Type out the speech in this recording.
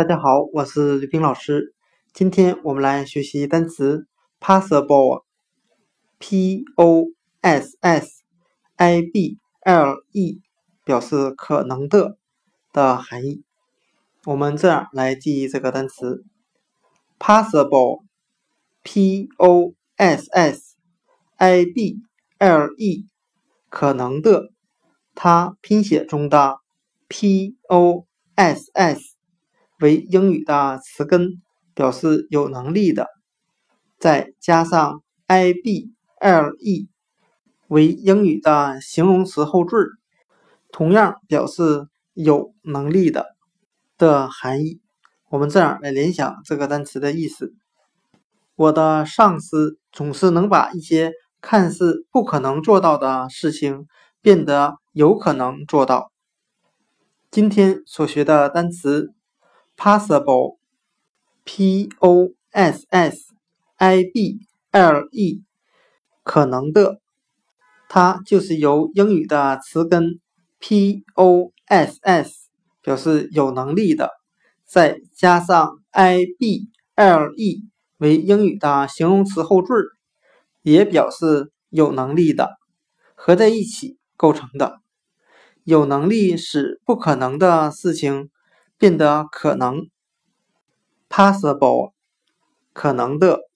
大家好，我是吕冰老师。今天我们来学习单词 possible，p o s s i b l e，表示可能的的含义。我们这样来记忆这个单词 possible，p o s s i b l e，可能的。它拼写中的 p o s s。为英语的词根，表示有能力的，再加上 i b l e 为英语的形容词后缀，同样表示有能力的的含义。我们这样来联想这个单词的意思：我的上司总是能把一些看似不可能做到的事情变得有可能做到。今天所学的单词。Possible, p o s s i b l e，可能的，它就是由英语的词根 p o s s 表示有能力的，再加上 i b l e 为英语的形容词后缀，也表示有能力的，合在一起构成的。有能力使不可能的事情。变得可能，possible，可能的。